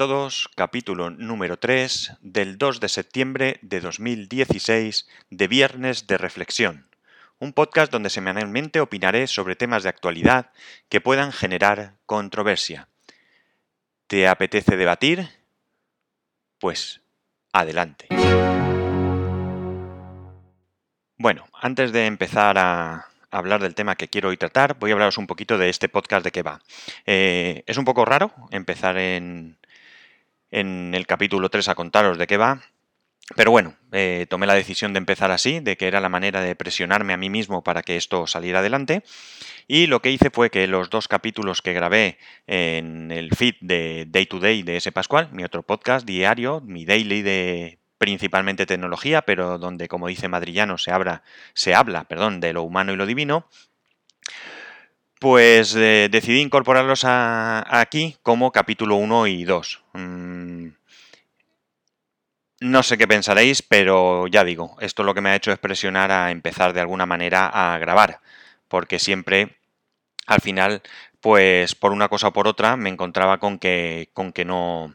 Todos, capítulo número 3 del 2 de septiembre de 2016 de Viernes de Reflexión, un podcast donde semanalmente opinaré sobre temas de actualidad que puedan generar controversia. ¿Te apetece debatir? Pues adelante. Bueno, antes de empezar a, hablar del tema que quiero hoy tratar, voy a hablaros un poquito de este podcast de qué va. Eh, es un poco raro empezar en, en el capítulo 3 a contaros de qué va. Pero bueno, eh, tomé la decisión de empezar así, de que era la manera de presionarme a mí mismo para que esto saliera adelante. Y lo que hice fue que los dos capítulos que grabé en el feed de Day to Day de ese Pascual, mi otro podcast diario, mi daily de principalmente tecnología, pero donde, como dice Madrillano, se habla, se habla perdón, de lo humano y lo divino, pues eh, decidí incorporarlos aquí como capítulo 1 y 2. Mm, no sé qué pensaréis, pero ya digo, esto lo que me ha hecho es presionar a empezar de alguna manera a grabar, porque siempre, al final, pues por una cosa o por otra, me encontraba con que, con que no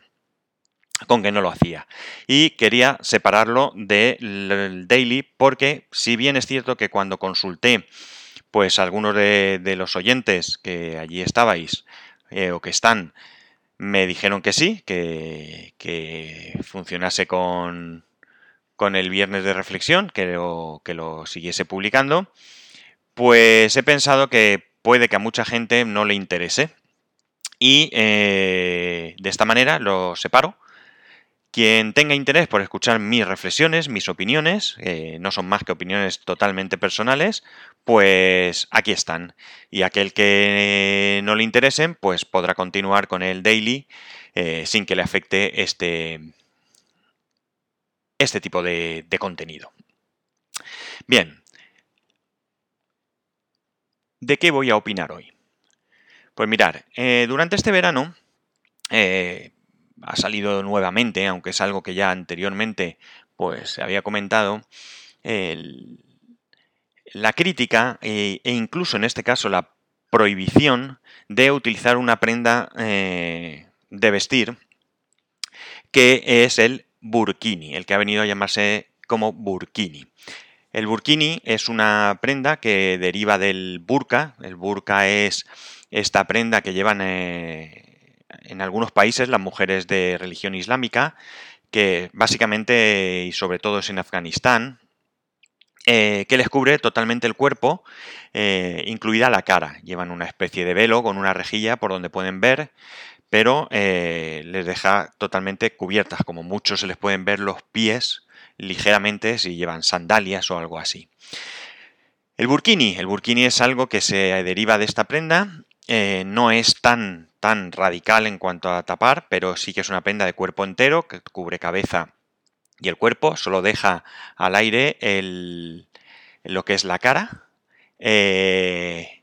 con que no lo hacía. Y quería separarlo del daily porque si bien es cierto que cuando consulté pues algunos de, los oyentes que allí estabais eh, o que están me dijeron que sí, que, funcionase con, con, el viernes de reflexión, que lo, que lo siguiese publicando, pues he pensado que puede que a mucha gente no le interese. Y eh, de esta manera lo separo quien tenga interés por escuchar mis reflexiones, mis opiniones, eh, no son más que opiniones totalmente personales, pues aquí están. Y aquel que no le interesen, pues podrá continuar con el daily eh, sin que le afecte este, este tipo de, contenido. Bien. ¿De qué voy a opinar hoy? Pues mirar, eh, durante este verano ha salido nuevamente, aunque es algo que ya anteriormente pues se había comentado, la crítica e, e, incluso en este caso la prohibición de utilizar una prenda eh, de vestir que es el burkini, el que ha venido a llamarse como burkini. El burkini es una prenda que deriva del burka. El burka es esta prenda que llevan eh, en algunos países las mujeres de religión islámica, que básicamente y sobre todo es en Afganistán, eh, que les cubre totalmente el cuerpo, eh, incluida la cara. Llevan una especie de velo con una rejilla por donde pueden ver, pero eh, les deja totalmente cubiertas, como muchos se les pueden ver los pies ligeramente si llevan sandalias o algo así. El burkini. El burkini es algo que se deriva de esta prenda. no es tan tan radical en cuanto a tapar, pero sí que es una prenda de cuerpo entero que cubre cabeza y el cuerpo, solo deja al aire el, lo que es la cara, eh,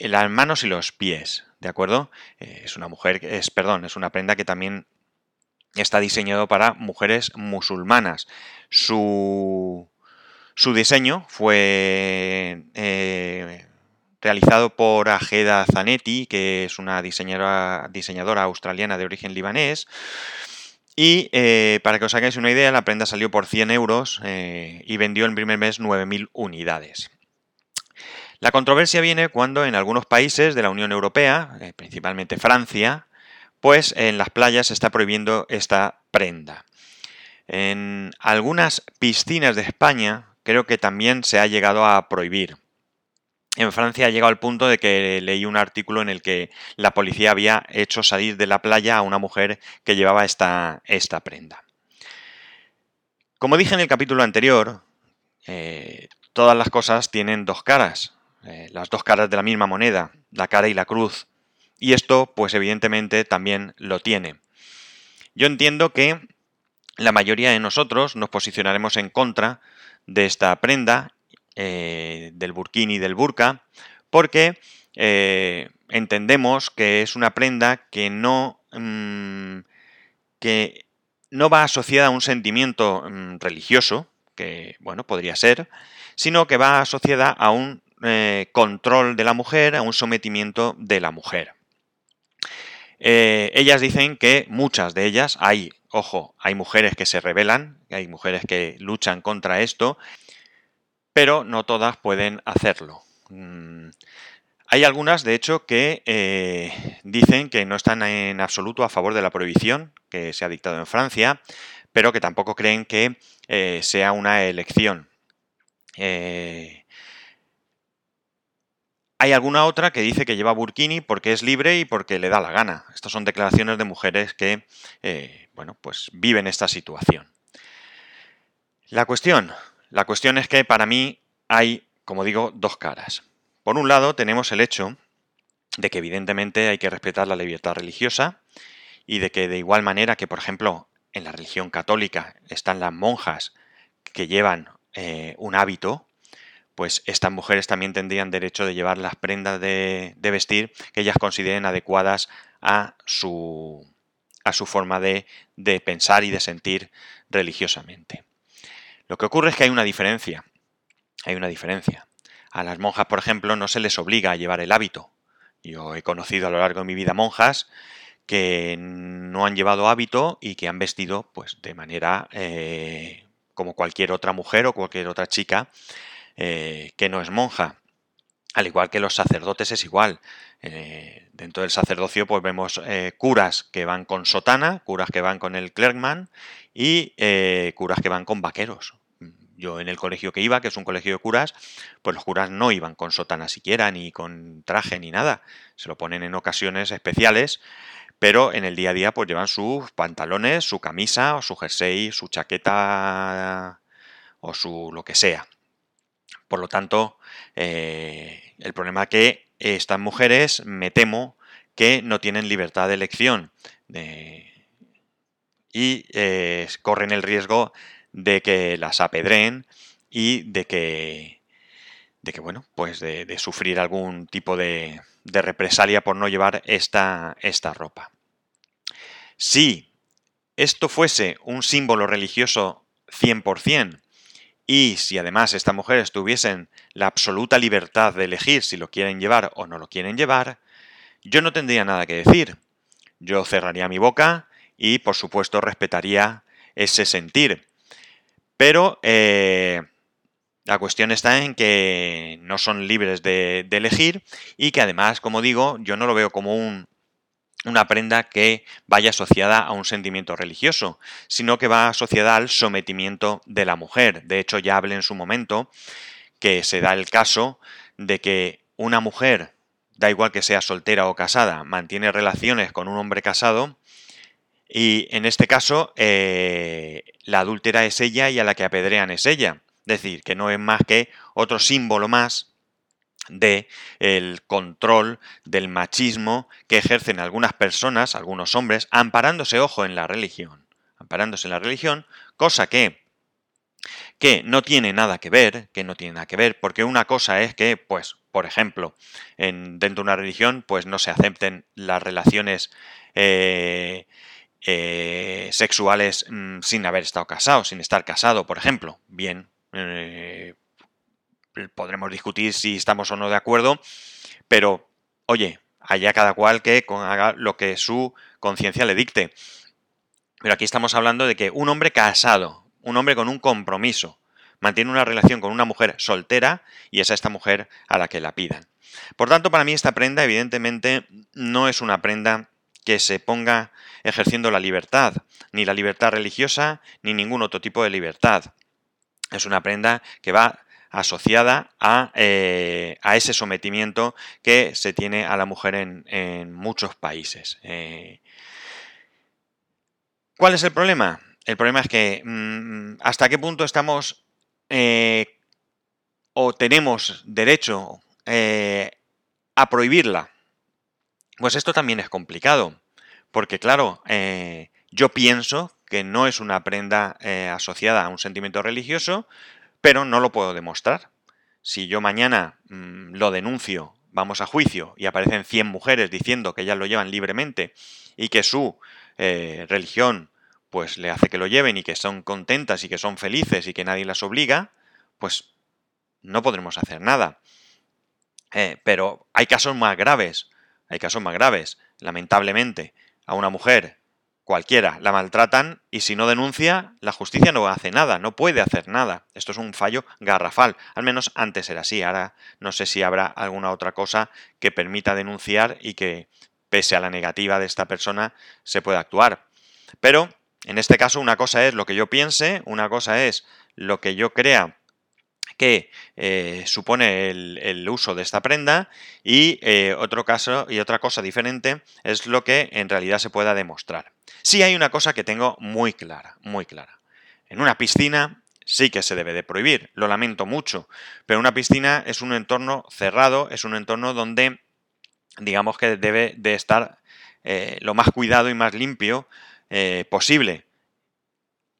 las manos y los pies, ¿de acuerdo? Eh, es una mujer, perdón, es una prenda que también está diseñado para mujeres musulmanas. Su, su diseño fue eh, realizado por Ajeda Zanetti, que es una diseñadora, australiana de origen libanés. Y eh, para que os hagáis una idea, la prenda salió por 100 euros eh, y vendió en primer mes 9.000 unidades. La controversia viene cuando en algunos países de la Unión Europea, eh, principalmente Francia, pues en las playas se está prohibiendo esta prenda. En algunas piscinas de España creo que también se ha llegado a prohibir Francia ha llegado al punto de que leí un artículo en el que la policía había hecho salir de la playa a una mujer que llevaba esta, esta prenda. Como dije en el capítulo anterior, eh, todas las cosas tienen dos caras, eh, las dos caras de la misma moneda, la cara y la cruz. Y esto, pues evidentemente, también lo tiene. Yo entiendo que la mayoría de nosotros nos posicionaremos en contra de esta prenda, eh, del burkini y del burka, porque eh, entendemos que es una prenda que no, mm, que no va asociada a un sentimiento mm, religioso, que bueno, podría ser, sino que va asociada a un eh, control de la mujer, a un sometimiento de la mujer. ellas dicen que muchas de ellas, hay ojo, hay mujeres que se rebelan, hay mujeres que luchan contra esto, pero no todas pueden hacerlo. Mm, hay algunas, de hecho, que eh, dicen que no están en absoluto a favor de la prohibición que se ha dictado en Francia, pero que tampoco creen que eh, sea una elección. Eh, hay alguna otra que dice que lleva burkini porque es libre y porque le da la gana. Estas son declaraciones de mujeres que bueno, pues viven esta situación. La cuestión, la cuestión es que para mí hay, como digo, dos caras. Por un lado, tenemos el hecho de que evidentemente hay que respetar la libertad religiosa y de que de igual manera que, por ejemplo, en la religión católica están las monjas que llevan eh, un hábito, pues estas mujeres también tendrían derecho de llevar las prendas de vestir que ellas consideren adecuadas a su, a su forma de, pensar y de sentir religiosamente. Lo que ocurre es que hay una diferencia. Hay una diferencia. A las monjas, por ejemplo, no se les obliga a llevar el hábito. Yo he conocido a lo largo de mi vida monjas que no han llevado hábito y que han vestido pues de manera eh, como cualquier otra mujer o cualquier otra chica eh, que no es monja. Al igual que los sacerdotes es igual. Eh, dentro del sacerdocio pues vemos curas que van con sotana, curas que van con el clerkman y curas que van con vaqueros. Yo en el colegio que iba, que es un colegio de curas, pues los curas no iban con sotana siquiera, ni con traje, ni nada. Se lo ponen en ocasiones especiales, pero en el día a día pues llevan sus pantalones, su camisa, o su jersey, su chaqueta o su lo que sea. Por lo tanto, el problema que estas mujeres, me temo, que no tienen libertad de elección y eh, corren el riesgo de que las apedreen y de que, de que bueno, pues de, sufrir algún tipo de, de, represalia por no llevar esta, esta ropa. Si esto fuese un símbolo religioso 100%, y si además estas mujeres tuviesen la absoluta libertad de elegir si lo quieren llevar o no lo quieren llevar, yo no tendría nada que decir. Yo cerraría mi boca y por supuesto respetaría ese sentir. Pero eh, la cuestión está en que no son libres de, elegir y que además, como digo, yo no lo veo como un una prenda que vaya asociada a un sentimiento religioso, sino que va asociada al sometimiento de la mujer. De hecho, ya hablé en su momento que se da el caso de que una mujer, da igual que sea soltera o casada, mantiene relaciones con un hombre casado y en este caso eh, la adúltera es ella y a la que apedrean es ella. Es decir, que no es más que otro símbolo más de el control del machismo que ejercen algunas personas, algunos hombres, amparándose, ojo, en la religión, amparándose en la religión, cosa que que no tiene nada que ver, que no tiene nada que ver, porque una cosa es que, pues, por ejemplo, en, dentro de una religión, pues no se acepten las relaciones eh, eh, sexuales mm, sin haber estado casado, sin estar casado, por ejemplo. Bien, eh, podremos discutir si estamos o no de acuerdo, pero oye, allá cada cual que haga lo que su conciencia le dicte. Pero aquí estamos hablando de que un hombre casado, un hombre con un compromiso, mantiene una relación con una mujer soltera y es a esta mujer a la que la pidan. Por tanto, para mí esta prenda evidentemente no es una prenda que se ponga ejerciendo la libertad, ni la libertad religiosa, ni ningún otro tipo de libertad. Es una prenda que va asociada eh, a, ese sometimiento que se tiene a la mujer en, muchos países. Eh, ¿Cuál es el problema? El problema es que mm, hasta qué punto estamos eh, o tenemos derecho a prohibirla. Pues esto también es complicado, porque claro, Yo pienso que no es una prenda eh, asociada a un sentimiento religioso, pero no lo puedo demostrar. Si yo mañana mm, lo denuncio, vamos a juicio y aparecen 100 mujeres diciendo que ellas lo llevan libremente y que su eh, religión pues le hace que lo lleven y que son contentas y que son felices y que nadie las obliga, pues no podremos hacer nada. Eh, pero hay casos más graves, hay casos más graves. Lamentablemente, a una mujer cualquiera la maltratan y si no denuncia, la justicia no hace nada, no puede hacer nada. Esto es un fallo garrafal. Al menos antes era así. Ahora no sé si habrá alguna otra cosa que permita denunciar y que, pese a la negativa de esta persona, se pueda actuar. Pero, en este caso, una cosa es lo que yo piense, una cosa es lo que yo crea que eh, supone el, uso de esta prenda y eh, otro caso y otra cosa diferente es lo que en realidad se pueda demostrar. Sí hay una cosa que tengo muy clara, muy clara. En una piscina sí que se debe de prohibir, lo lamento mucho, pero una piscina es un entorno cerrado, es un entorno donde digamos que debe de estar eh, lo más cuidado y más limpio posible.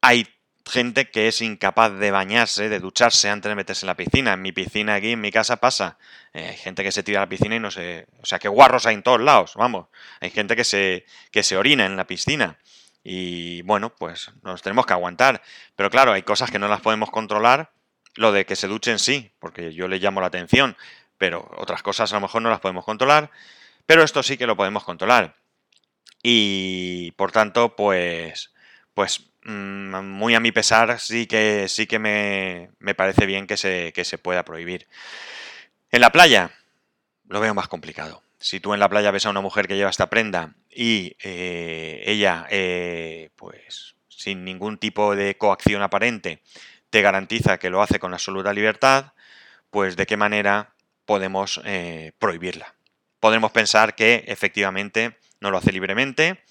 Hay gente que es incapaz de bañarse, de ducharse antes de meterse en la piscina. En mi piscina aquí, en mi casa pasa. Eh, hay gente que se tira a la piscina y no se... O sea, que guarros hay en todos lados, vamos. Hay gente que se, que se orina en la piscina. Y bueno, pues nos tenemos que aguantar. Pero claro, hay cosas que no las podemos controlar. Lo de que se duchen sí, porque yo le llamo la atención. Pero otras cosas a lo mejor no las podemos controlar. Pero esto sí que lo podemos controlar. Y por tanto, pues... Pues muy a mi pesar, sí que, sí que me, parece bien que se, se pueda prohibir. En la playa, lo veo más complicado. Si tú en la playa ves a una mujer que lleva esta prenda y eh, ella, eh, pues sin ningún tipo de coacción aparente, te garantiza que lo hace con absoluta libertad, pues de qué manera podemos eh, prohibirla. Podemos pensar que efectivamente no lo hace libremente,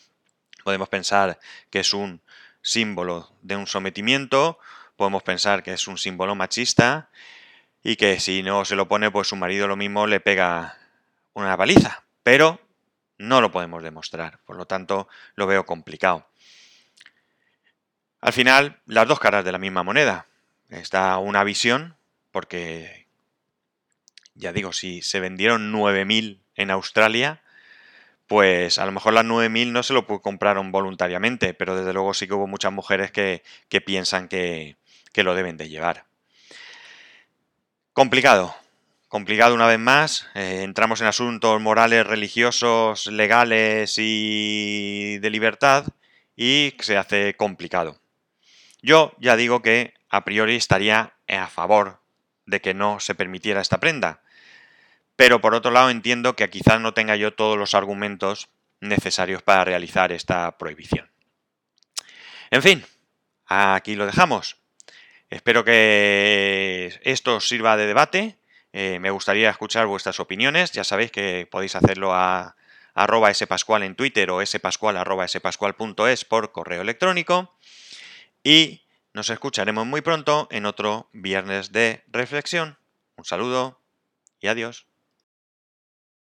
podemos pensar que es un símbolo de un sometimiento, podemos pensar que es un símbolo machista y que si no se lo pone, pues su marido lo mismo le pega una baliza, pero no lo podemos demostrar, por lo tanto lo veo complicado. Al final, las dos caras de la misma moneda. Está una visión, porque ya digo, si se vendieron 9.000 en Australia, pues a lo mejor las 9.000 no se lo compraron voluntariamente, pero desde luego sí que hubo muchas mujeres que, piensan que, lo deben de llevar. Complicado, complicado una vez más. Eh, entramos en asuntos morales, religiosos, legales y de libertad y se hace complicado. Yo ya digo que a priori estaría a favor de que no se permitiera esta prenda pero por otro lado entiendo que quizás no tenga yo todos los argumentos necesarios para realizar esta prohibición. En fin, aquí lo dejamos. Espero que esto sirva de debate. Eh, me gustaría escuchar vuestras opiniones. Ya sabéis que podéis hacerlo a arroba spascual en Twitter o spascual spascual.es por correo electrónico. Y nos escucharemos muy pronto en otro viernes de reflexión. Un saludo y adiós.